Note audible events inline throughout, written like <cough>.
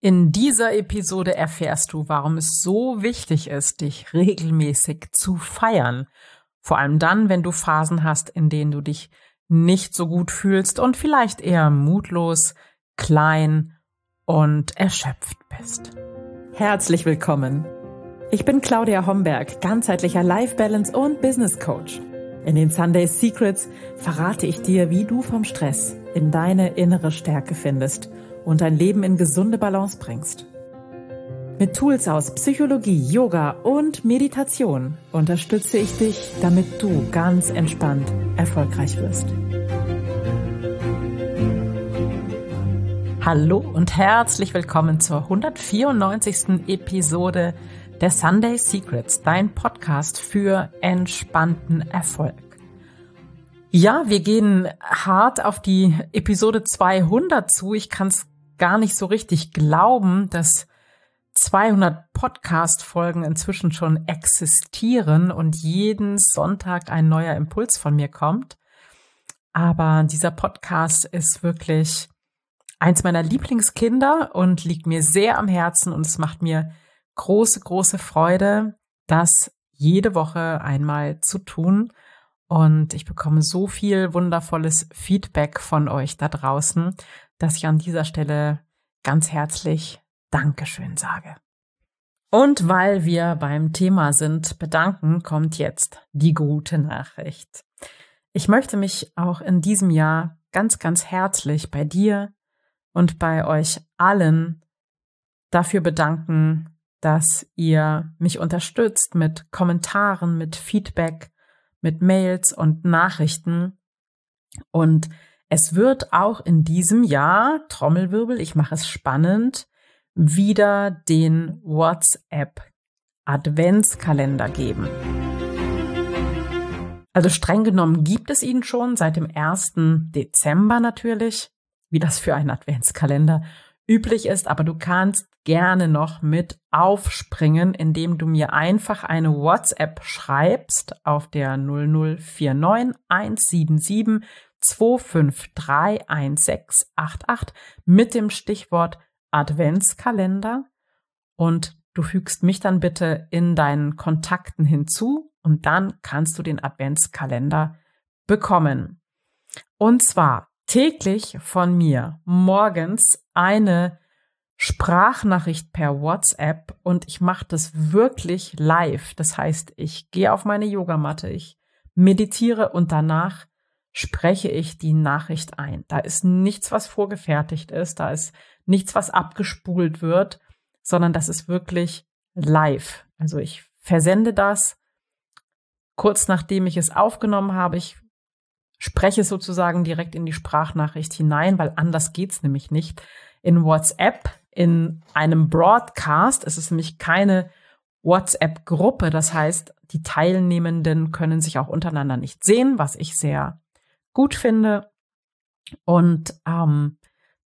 In dieser Episode erfährst du, warum es so wichtig ist, dich regelmäßig zu feiern. Vor allem dann, wenn du Phasen hast, in denen du dich nicht so gut fühlst und vielleicht eher mutlos, klein und erschöpft bist. Herzlich willkommen. Ich bin Claudia Homberg, ganzheitlicher Life Balance und Business Coach. In den Sunday Secrets verrate ich dir, wie du vom Stress in deine innere Stärke findest – und dein Leben in gesunde Balance bringst. Mit Tools aus Psychologie, Yoga und Meditation unterstütze ich dich, damit du ganz entspannt erfolgreich wirst. Hallo und herzlich willkommen zur 194. Episode der Sunday Secrets, dein Podcast für entspannten Erfolg. Ja, wir gehen hart auf die Episode 200 zu. Ich kann es gar nicht so richtig glauben, dass 200 Podcast-Folgen inzwischen schon existieren und jeden Sonntag ein neuer Impuls von mir kommt. Aber dieser Podcast ist wirklich eins meiner Lieblingskinder und liegt mir sehr am Herzen und es macht mir große, große Freude, das jede Woche einmal zu tun. Und ich bekomme so viel wundervolles Feedback von euch da draußen, dass ich an dieser Stelle ganz herzlich Dankeschön sage. Und weil wir beim Thema sind, bedanken, kommt jetzt die gute Nachricht. Ich möchte mich auch in diesem Jahr ganz, ganz herzlich bei dir und bei euch allen dafür bedanken, dass ihr mich unterstützt mit Kommentaren, mit Feedback, mit Mails und Nachrichten. Und es wird auch in diesem Jahr, Trommelwirbel, ich mache es spannend, wieder den WhatsApp Adventskalender geben. Also streng genommen gibt es ihn schon seit dem 1. Dezember natürlich, wie das für einen Adventskalender üblich ist, aber du kannst gerne noch mit aufspringen, indem du mir einfach eine WhatsApp schreibst auf der 0049 177 2531688 mit dem Stichwort Adventskalender und du fügst mich dann bitte in deinen Kontakten hinzu und dann kannst du den Adventskalender bekommen. Und zwar täglich von mir morgens eine Sprachnachricht per WhatsApp und ich mache das wirklich live. Das heißt, ich gehe auf meine Yogamatte, ich meditiere und danach spreche ich die Nachricht ein. Da ist nichts, was vorgefertigt ist, da ist nichts, was abgespult wird, sondern das ist wirklich live. Also ich versende das kurz nachdem ich es aufgenommen habe. Ich spreche sozusagen direkt in die Sprachnachricht hinein, weil anders geht's nämlich nicht. In WhatsApp, in einem Broadcast, es ist nämlich keine WhatsApp-Gruppe, das heißt, die Teilnehmenden können sich auch untereinander nicht sehen, was ich sehr gut finde. Und ähm,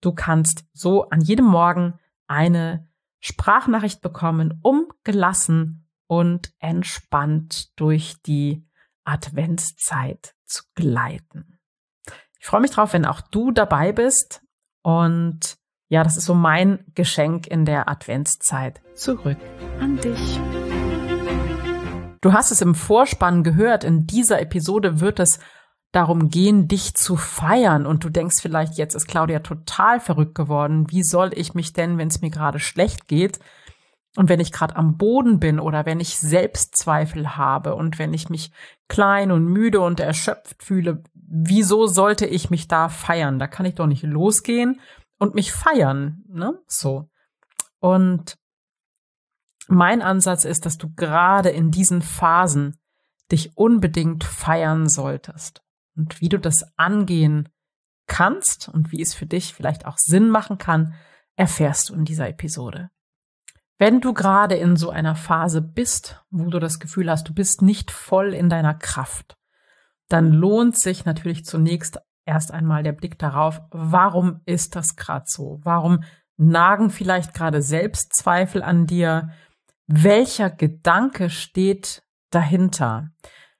du kannst so an jedem Morgen eine Sprachnachricht bekommen, um gelassen und entspannt durch die Adventszeit zu gleiten. Ich freue mich drauf, wenn auch du dabei bist. Und ja, das ist so mein Geschenk in der Adventszeit. Zurück an dich. Du hast es im Vorspann gehört. In dieser Episode wird es darum gehen, dich zu feiern. Und du denkst vielleicht, jetzt ist Claudia total verrückt geworden. Wie soll ich mich denn, wenn es mir gerade schlecht geht und wenn ich gerade am Boden bin oder wenn ich Selbstzweifel habe und wenn ich mich klein und müde und erschöpft fühle, wieso sollte ich mich da feiern? Da kann ich doch nicht losgehen und mich feiern, ne? So. Und mein Ansatz ist, dass du gerade in diesen Phasen dich unbedingt feiern solltest und wie du das angehen kannst und wie es für dich vielleicht auch Sinn machen kann, erfährst du in dieser Episode. Wenn du gerade in so einer Phase bist, wo du das Gefühl hast, du bist nicht voll in deiner Kraft, dann lohnt sich natürlich zunächst erst einmal der Blick darauf, warum ist das gerade so? Warum nagen vielleicht gerade Selbstzweifel an dir? Welcher Gedanke steht dahinter?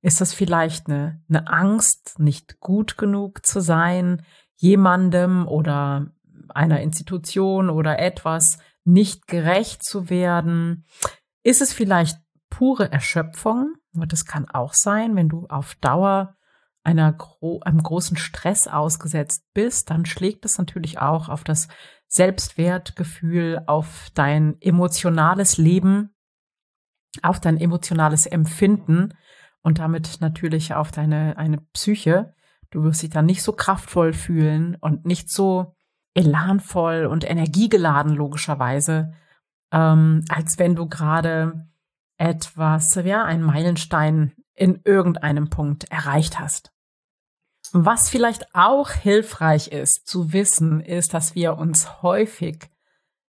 Ist das vielleicht eine, eine Angst, nicht gut genug zu sein, jemandem oder einer Institution oder etwas nicht gerecht zu werden? Ist es vielleicht pure Erschöpfung? Das kann auch sein, wenn du auf Dauer einer gro einem großen Stress ausgesetzt bist, dann schlägt es natürlich auch auf das Selbstwertgefühl, auf dein emotionales Leben, auf dein emotionales Empfinden und damit natürlich auf deine eine Psyche. Du wirst dich dann nicht so kraftvoll fühlen und nicht so elanvoll und energiegeladen logischerweise, ähm, als wenn du gerade etwas, ja, einen Meilenstein in irgendeinem Punkt erreicht hast. Was vielleicht auch hilfreich ist zu wissen, ist, dass wir uns häufig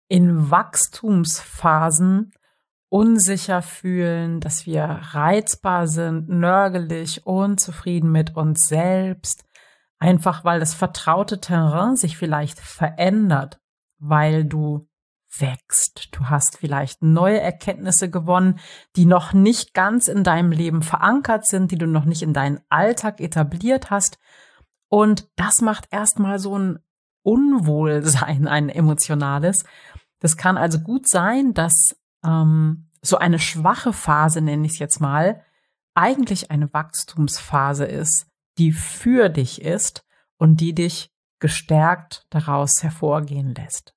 in Wachstumsphasen unsicher fühlen, dass wir reizbar sind, nörgelig, unzufrieden mit uns selbst, einfach weil das vertraute Terrain sich vielleicht verändert, weil du wächst. Du hast vielleicht neue Erkenntnisse gewonnen, die noch nicht ganz in deinem Leben verankert sind, die du noch nicht in deinen Alltag etabliert hast. Und das macht erstmal so ein Unwohlsein, ein emotionales. Das kann also gut sein, dass ähm, so eine schwache Phase, nenne ich es jetzt mal, eigentlich eine Wachstumsphase ist, die für dich ist und die dich gestärkt daraus hervorgehen lässt.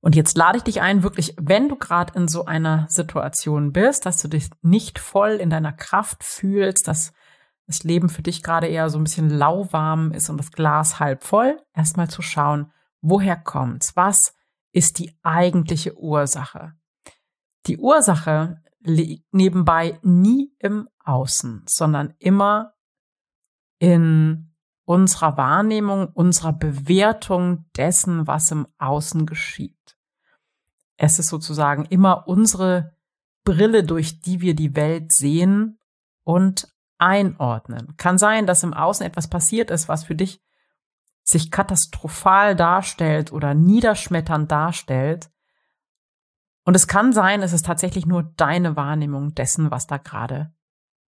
Und jetzt lade ich dich ein, wirklich, wenn du gerade in so einer Situation bist, dass du dich nicht voll in deiner Kraft fühlst, dass das Leben für dich gerade eher so ein bisschen lauwarm ist und das Glas halb voll, erstmal zu schauen, woher kommt's? Was ist die eigentliche Ursache? Die Ursache liegt nebenbei nie im Außen, sondern immer in unserer Wahrnehmung, unserer Bewertung dessen, was im Außen geschieht. Es ist sozusagen immer unsere Brille, durch die wir die Welt sehen und einordnen. Kann sein, dass im Außen etwas passiert ist, was für dich sich katastrophal darstellt oder niederschmetternd darstellt. Und es kann sein, es ist tatsächlich nur deine Wahrnehmung dessen, was da gerade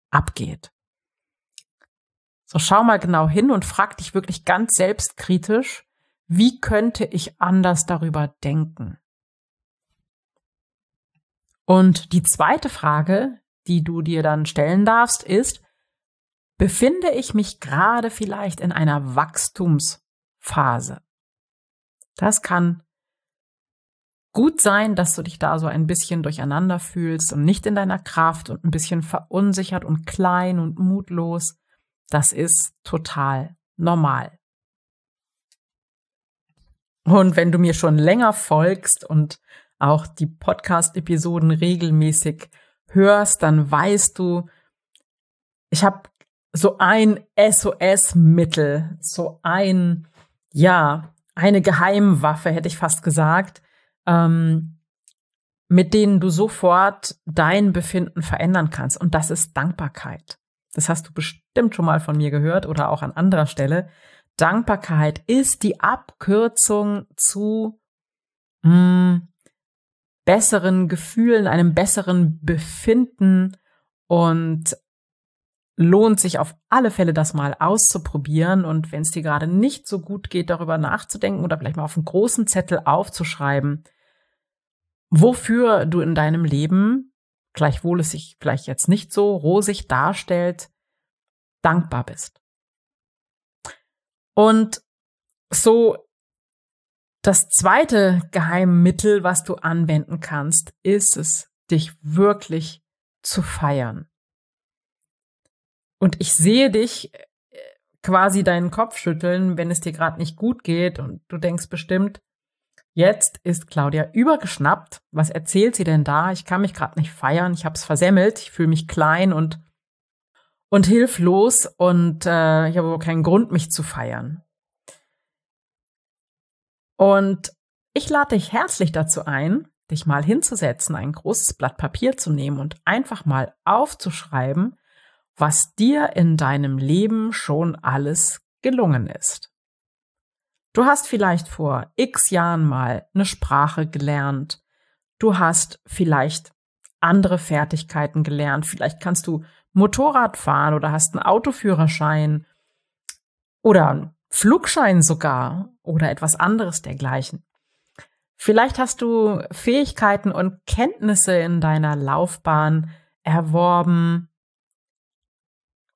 abgeht. So schau mal genau hin und frag dich wirklich ganz selbstkritisch, wie könnte ich anders darüber denken? Und die zweite Frage, die du dir dann stellen darfst, ist, befinde ich mich gerade vielleicht in einer Wachstumsphase? Das kann gut sein, dass du dich da so ein bisschen durcheinander fühlst und nicht in deiner Kraft und ein bisschen verunsichert und klein und mutlos. Das ist total normal. Und wenn du mir schon länger folgst und auch die Podcast-Episoden regelmäßig hörst, dann weißt du, ich habe so ein SOS-Mittel, so ein, ja, eine Geheimwaffe, hätte ich fast gesagt, ähm, mit denen du sofort dein Befinden verändern kannst. Und das ist Dankbarkeit. Das hast du bestimmt schon mal von mir gehört oder auch an anderer Stelle. Dankbarkeit ist die Abkürzung zu mh, hm, besseren Gefühlen, einem besseren Befinden und lohnt sich auf alle Fälle, das mal auszuprobieren und wenn es dir gerade nicht so gut geht, darüber nachzudenken oder vielleicht mal auf einen großen Zettel aufzuschreiben, wofür du in deinem Leben, gleichwohl es sich vielleicht jetzt nicht so rosig darstellt, dankbar bist. Und so das zweite Geheimmittel, was du anwenden kannst, ist es, dich wirklich zu feiern. Und ich sehe dich äh, quasi deinen Kopf schütteln, wenn es dir gerade nicht gut geht und du denkst bestimmt, jetzt ist Claudia übergeschnappt. Was erzählt sie denn da? Ich kann mich gerade nicht feiern, ich habe es versemmelt, ich fühle mich klein und und hilflos und äh, ich habe keinen Grund, mich zu feiern. Und ich lade dich herzlich dazu ein, dich mal hinzusetzen, ein großes Blatt Papier zu nehmen und einfach mal aufzuschreiben, was dir in deinem Leben schon alles gelungen ist. Du hast vielleicht vor x Jahren mal eine Sprache gelernt. Du hast vielleicht andere Fertigkeiten gelernt. Vielleicht kannst du Motorrad fahren oder hast einen Autoführerschein oder einen Flugschein sogar oder etwas anderes dergleichen. Vielleicht hast du Fähigkeiten und Kenntnisse in deiner Laufbahn erworben.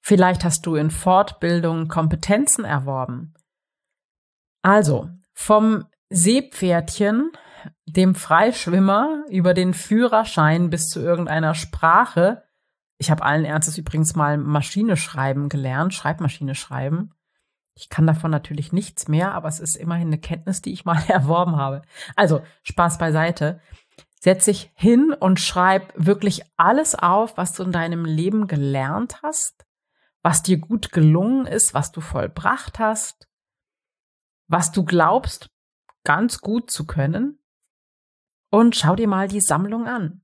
Vielleicht hast du in Fortbildung Kompetenzen erworben. Also, vom Seepferdchen, dem Freischwimmer, über den Führerschein bis zu irgendeiner Sprache. Ich habe allen Ernstes übrigens mal Maschine schreiben gelernt, Schreibmaschine schreiben. Ich kann davon natürlich nichts mehr, aber es ist immerhin eine Kenntnis, die ich mal <laughs> erworben habe. Also, Spaß beiseite. Setz dich hin und schreib wirklich alles auf, was du in deinem Leben gelernt hast, was dir gut gelungen ist, was du vollbracht hast, was du glaubst, ganz gut zu können. Und schau dir mal die Sammlung an.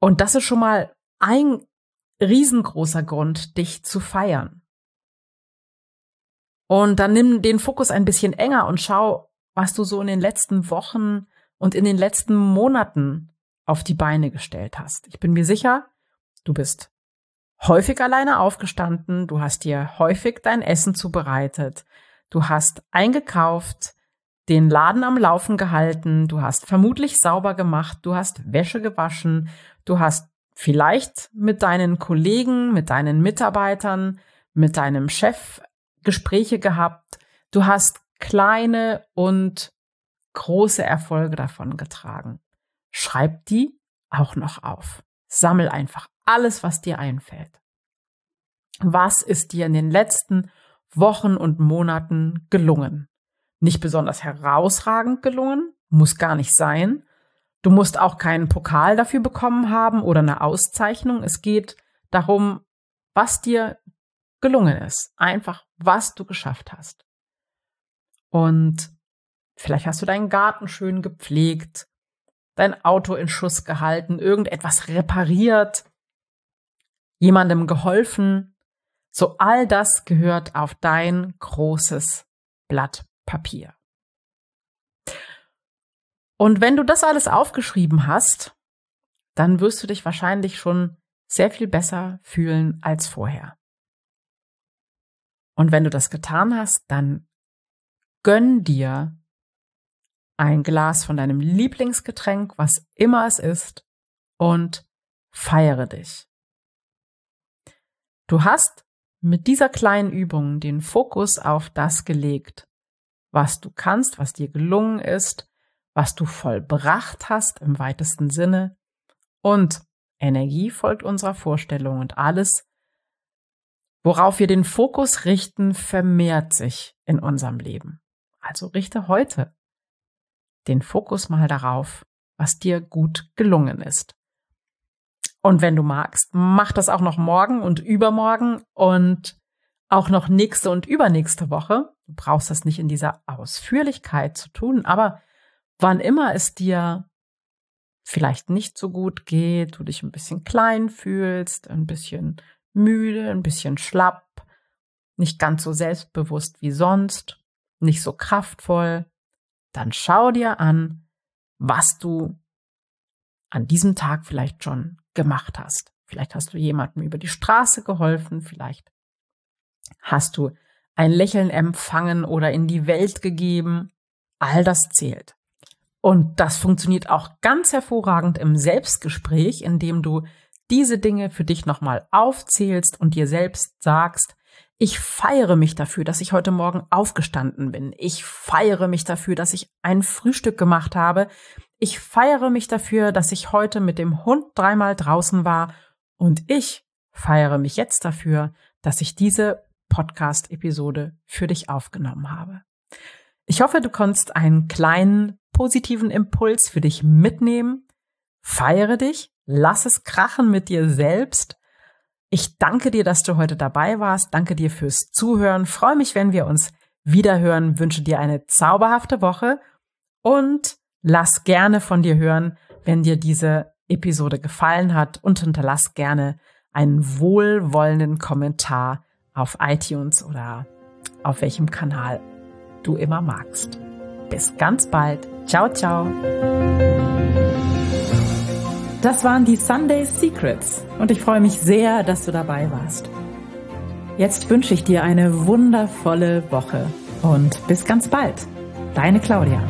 Und das ist schon mal ein riesengroßer Grund, dich zu feiern. Und dann nimm den Fokus ein bisschen enger und schau, was du so in den letzten Wochen und in den letzten Monaten auf die Beine gestellt hast. Ich bin mir sicher, du bist häufig alleine aufgestanden, du hast dir häufig dein Essen zubereitet, du hast eingekauft, den Laden am Laufen gehalten, du hast vermutlich sauber gemacht, du hast Wäsche gewaschen, du hast vielleicht mit deinen Kollegen, mit deinen Mitarbeitern, mit deinem Chef Gespräche gehabt. Du hast kleine und große Erfolge davon getragen. Schreib die auch noch auf. Sammel einfach alles, was dir einfällt. Was ist dir in den letzten Wochen und Monaten gelungen? Nicht besonders herausragend gelungen, muss gar nicht sein. Du musst auch keinen Pokal dafür bekommen haben oder eine Auszeichnung. Es geht darum, was dir gelungen ist. Einfach, was du geschafft hast. Und vielleicht hast du deinen Garten schön gepflegt, dein Auto in Schuss gehalten, irgendetwas repariert, jemandem geholfen. So all das gehört auf dein großes Blatt Papier. Und wenn du das alles aufgeschrieben hast, dann wirst du dich wahrscheinlich schon sehr viel besser fühlen als vorher. Und wenn du das getan hast, dann gönn dir ein Glas von deinem Lieblingsgetränk, was immer es ist, und feiere dich. Du hast mit dieser kleinen Übung den Fokus auf das gelegt, was du kannst, was dir gelungen ist, was du vollbracht hast im weitesten Sinne. Und Energie folgt unserer Vorstellung und alles, Worauf wir den Fokus richten, vermehrt sich in unserem Leben. Also richte heute den Fokus mal darauf, was dir gut gelungen ist. Und wenn du magst, mach das auch noch morgen und übermorgen und auch noch nächste und übernächste Woche. Du brauchst das nicht in dieser Ausführlichkeit zu tun, aber wann immer es dir vielleicht nicht so gut geht, du dich ein bisschen klein fühlst, ein bisschen müde, ein bisschen schlapp, nicht ganz so selbstbewusst wie sonst, nicht so kraftvoll, dann schau dir an, was du an diesem Tag vielleicht schon gemacht hast. Vielleicht hast du jemandem über die Straße geholfen, vielleicht hast du ein Lächeln empfangen oder in die Welt gegeben. All das zählt. Und das funktioniert auch ganz hervorragend im Selbstgespräch, indem du diese Dinge für dich nochmal aufzählst und dir selbst sagst, ich feiere mich dafür, dass ich heute Morgen aufgestanden bin. Ich feiere mich dafür, dass ich ein Frühstück gemacht habe. Ich feiere mich dafür, dass ich heute mit dem Hund dreimal draußen war. Und ich feiere mich jetzt dafür, dass ich diese Podcast-Episode für dich aufgenommen habe. Ich hoffe, du konntest einen kleinen positiven Impuls für dich mitnehmen. Feiere dich, Lass es krachen mit dir selbst. Ich danke dir, dass du heute dabei warst. Danke dir fürs Zuhören. Freue mich, wenn wir uns wiederhören. Wünsche dir eine zauberhafte Woche und lass gerne von dir hören, wenn dir diese Episode gefallen hat und hinterlass gerne einen wohlwollenden Kommentar auf iTunes oder auf welchem Kanal du immer magst. Bis ganz bald. Ciao, ciao. Das waren die Sunday Secrets und ich freue mich sehr, dass du dabei warst. Jetzt wünsche ich dir eine wundervolle Woche und bis ganz bald. Deine Claudia.